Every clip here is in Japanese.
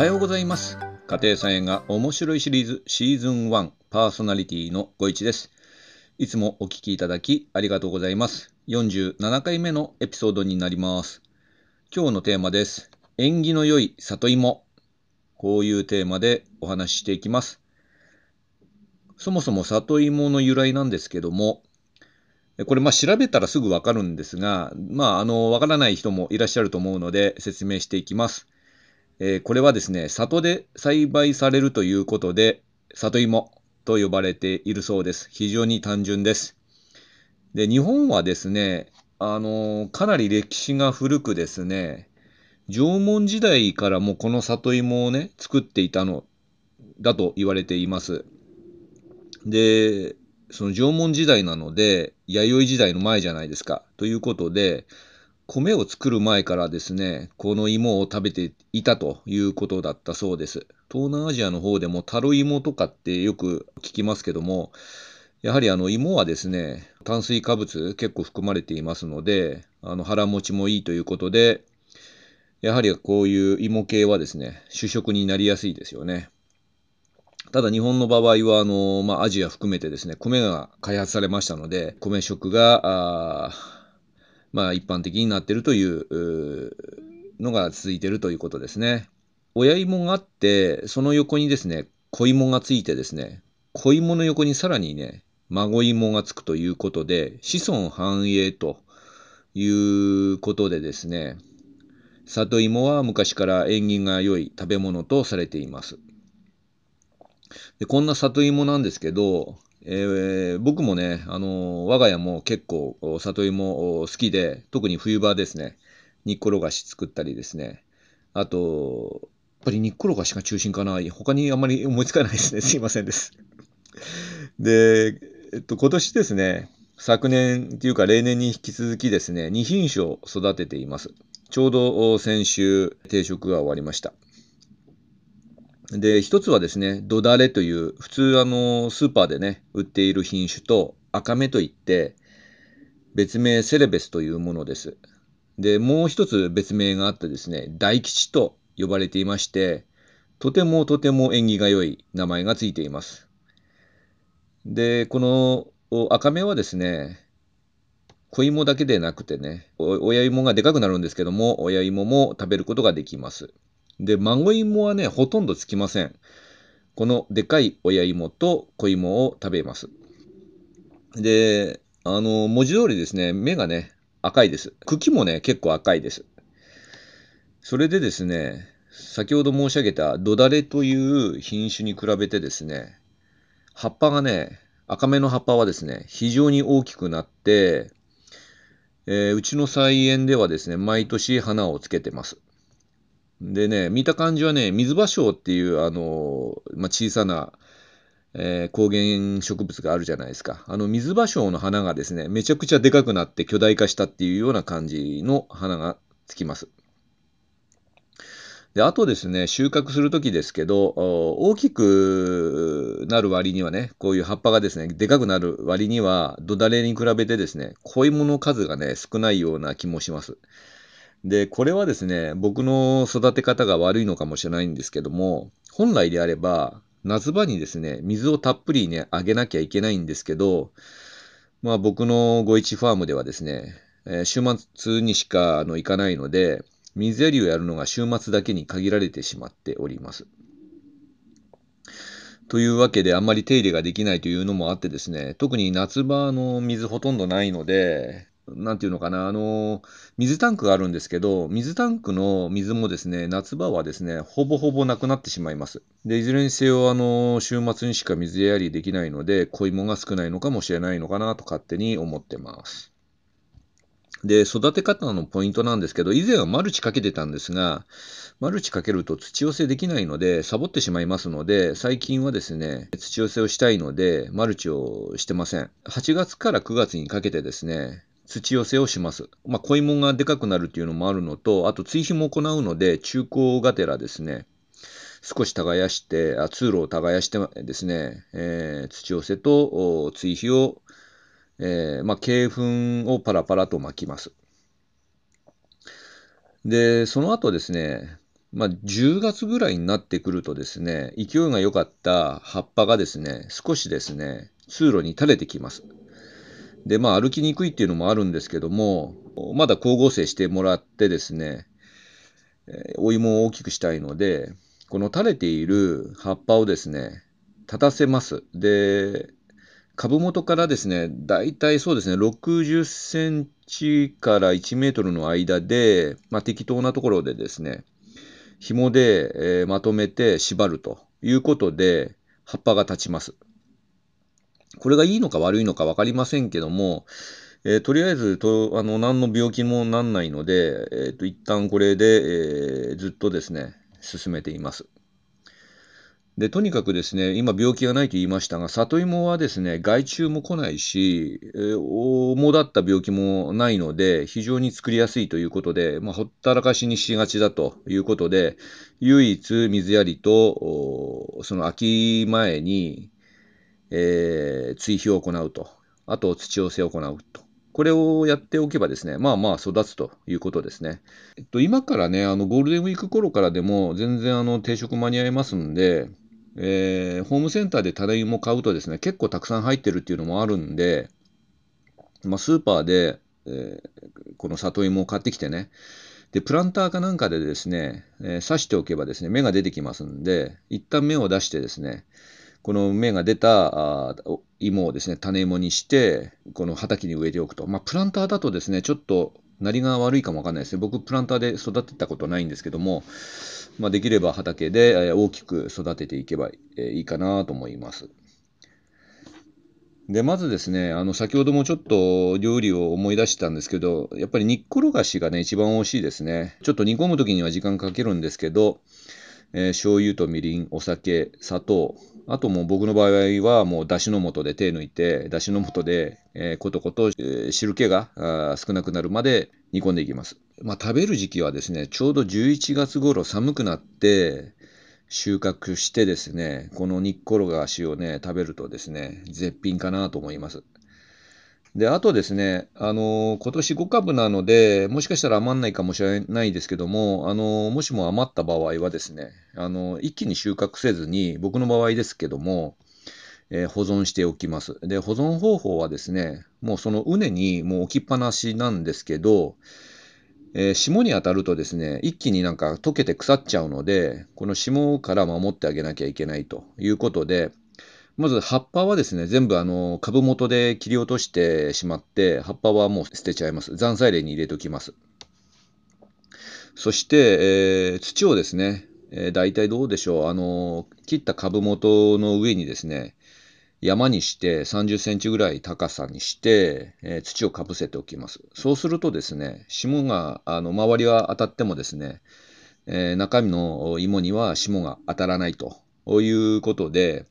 はようございます。家庭菜園が面白いシリーズシーズン1パーソナリティのご一です。いつもお聞きいただきありがとうございます。47回目のエピソードになります。今日のテーマです。縁起の良い里芋。こういうテーマでお話ししていきます。そもそも里芋の由来なんですけども、これまあ調べたらすぐわかるんですが、まああのわからない人もいらっしゃると思うので説明していきます。えーこれはですね、里で栽培されるということで、里芋と呼ばれているそうです。非常に単純です。で、日本はですね、あのかなり歴史が古くですね、縄文時代からもこの里芋をね、作っていたのだと言われています。で、その縄文時代なので、弥生時代の前じゃないですか。ということで、米を作る前からですね、この芋を食べていたということだったそうです。東南アジアの方でもタロイモとかってよく聞きますけども、やはりあの芋はですね、炭水化物結構含まれていますので、あの腹持ちもいいということで、やはりこういう芋系はですね、主食になりやすいですよね。ただ日本の場合は、あの、まあ、アジア含めてですね、米が開発されましたので、米食が、まあ、一般的になってるというのが続いてるということですね。親芋があって、その横にですね、子芋がついてですね、子芋の横にさらにね、孫芋がつくということで、子孫繁栄ということでですね、里芋は昔から縁起が良い食べ物とされています。でこんな里芋なんですけど、えー僕もね、あの我が家も結構里芋好きで、特に冬場ですね、煮っころがし作ったりですね、あと、やっぱり煮っころがしが中心かな、他にあんまり思いつかないですね、すいませんです。で、えっと、今年ですね、昨年っていうか例年に引き続きですね、2品種を育てています。ちょうど先週定食が終わりました。で、一つはですね、ドダレという、普通あの、スーパーでね、売っている品種と、赤目といって、別名セレベスというものです。で、もう一つ別名があってですね、大吉と呼ばれていまして、とてもとても縁起が良い名前がついています。で、この赤目はですね、子芋だけでなくてね、親芋がでかくなるんですけども、親芋も食べることができます。で、孫芋はね、ほとんどつきません。このでかい親芋と子芋を食べます。で、あの、文字通りですね、目がね、赤いです。茎もね、結構赤いです。それでですね、先ほど申し上げたドダレという品種に比べてですね、葉っぱがね、赤めの葉っぱはですね、非常に大きくなって、えーうちの菜園ではですね、毎年花をつけてます。でね、見た感じはね、水芭蕉っていう、あの、まあ、小さな、えー高原植物があるじゃないですか。あの、水芭蕉の花がですね、めちゃくちゃでかくなって巨大化したっていうような感じの花がつきます。で、あとですね、収穫するときですけど、大きくなる割にはね、こういう葉っぱがですね、でかくなる割には、土だれに比べてですね、小芋の数がね、少ないような気もします。で、これはですね、僕の育て方が悪いのかもしれないんですけども、本来であれば、夏場にですね、水をたっぷりね、あげなきゃいけないんですけど、まあ僕のご一ファームではですね、えー週末にしかあの行かないので、水やりをやるのが週末だけに限られてしまっております。というわけで、あんまり手入れができないというのもあってですね、特に夏場の水ほとんどないので、なんていうのかな、あの、水タンクがあるんですけど、水タンクの水もですね、夏場はですね、ほぼほぼなくなってしまいます。で、いずれにせよ、あの、週末にしか水やりできないので、小芋が少ないのかもしれないのかなと勝手に思ってます。で、育て方のポイントなんですけど、以前はマルチかけてたんですが、マルチかけると土寄せできないので、サボってしまいますので、最近はですね、土寄せをしたいので、マルチをしてません。8月から9月にかけてですね、土寄せをします。まあ、小芋がでかくなるっていうのもあるのと、あと追肥も行うので、中高がてらですね、少し耕して、あ通路を耕してですね、えー土寄せと追肥を、えーまあ、鶏粉をパラパラと巻きます。で、その後ですね、まあ、10月ぐらいになってくるとですね、勢いが良かった葉っぱがですね、少しですね、通路に垂れてきます。で、まあ、歩きにくいっていうのもあるんですけども、まだ光合成してもらってですね、お芋を大きくしたいので、この垂れている葉っぱをですね、立たせます。で、株元からですね、だいたいそうですね、60センチから1メートルの間で、まあ、適当なところでですね、紐で、えー、まとめて縛るということで、葉っぱが立ちます。これがいいのか悪いのか分かりませんけども、えー、とりあえずとあの何の病気もなんないので、えーと、一旦これで、えー、ずっとですね、進めています。で、とにかくですね、今病気がないと言いましたが、里芋はですね、害虫も来ないし、えー、主だった病気もないので、非常に作りやすいということで、まあ、ほったらかしにしがちだということで、唯一水やりと、その秋前に、えー、追肥を行うと、あと土寄せを行うと。これをやっておけばですね、まあまあ育つということですね。えっと、今からね、あのゴールデンウィーク頃からでも全然あの定食間に合いますんで、えー、ホームセンターで種芋買うとですね、結構たくさん入ってるっていうのもあるんで、まあ、スーパーで、えー、この里芋を買ってきてね、で、プランターかなんかでですね、えー、刺しておけばですね、芽が出てきますんで、一旦芽を出してですね、この芽が出た芋をですね、種芋にして、この畑に植えておくと。まあ、プランターだとですね、ちょっとなりが悪いかもわかんないですね。僕、プランターで育てたことないんですけども、まあ、できれば畑で大きく育てていけばいいかなと思います。で、まずですね、あの、先ほどもちょっと料理を思い出したんですけど、やっぱり煮っころがしがね、一番美味しいですね。ちょっと煮込む時には時間かけるんですけど、えー、醤油とみりん、お酒、砂糖、あともう僕の場合はもうだしの素で手抜いて、だしの素で、えー、ことこと、えー、汁気が少なくなるまで煮込んでいきます。まあ、食べる時期はですね、ちょうど11月頃寒くなって収穫してですね、この煮っころがしをね、食べるとですね、絶品かなと思います。で、あとですね、あのー、今年5株なので、もしかしたら余んないかもしれないですけども、あのー、もしも余った場合はですね、あのー、一気に収穫せずに、僕の場合ですけども、え保存しておきます。で、保存方法はですね、もうその畝にもう置きっぱなしなんですけど、え霜に当たるとですね、一気になんか溶けて腐っちゃうので、この霜から守ってあげなきゃいけないということで、まず葉っぱはですね、全部あの株元で切り落としてしまって、葉っぱはもう捨てちゃいます。残菜類に入れておきます。そして、えー、土をですね、えー、大体どうでしょう、あの切った株元の上にですね、山にして30センチぐらい高さにして、えー、土をかぶせておきます。そうするとですね、霜が、あの、周りは当たってもですね、えー、中身の芋には霜が当たらないということで、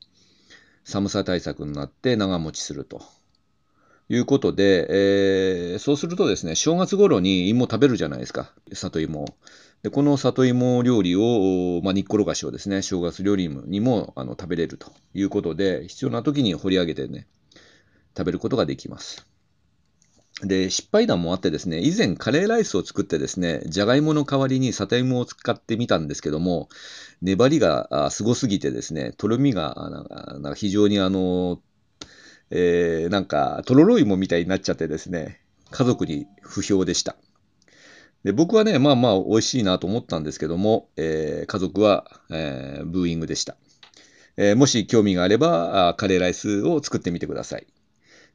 寒さ対策になって長持ちすると。いうことで、えー、そうするとですね、正月頃に芋食べるじゃないですか、里芋でこの里芋料理を、まあ、煮っころがしをですね、正月料理にもあの食べれるということで、必要な時に掘り上げてね、食べることができます。で、失敗談もあってですね、以前カレーライスを作ってですね、じゃがいもの代わりに里芋を使ってみたんですけども、粘りがすごすぎてですね、とろみがなんか非常にあの、えー、なんかとろろ芋みたいになっちゃってですね、家族に不評でした。で僕はね、まあまあ美味しいなと思ったんですけども、えー、家族は、えー、ブーイングでした。え、もし興味があればあカレーライスを作ってみてください。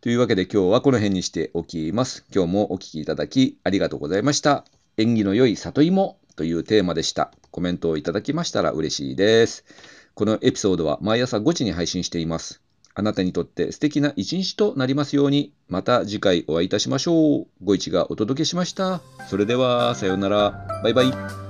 というわけで今日はこの辺にしておきます。今日もお聴きいただきありがとうございました。縁起の良い里芋というテーマでした。コメントをいただきましたら嬉しいです。このエピソードは毎朝5時に配信しています。あなたにとって素敵な一日となりますように、また次回お会いいたしましょう。ご一がお届けしました。それでは、さようなら。バイバイ。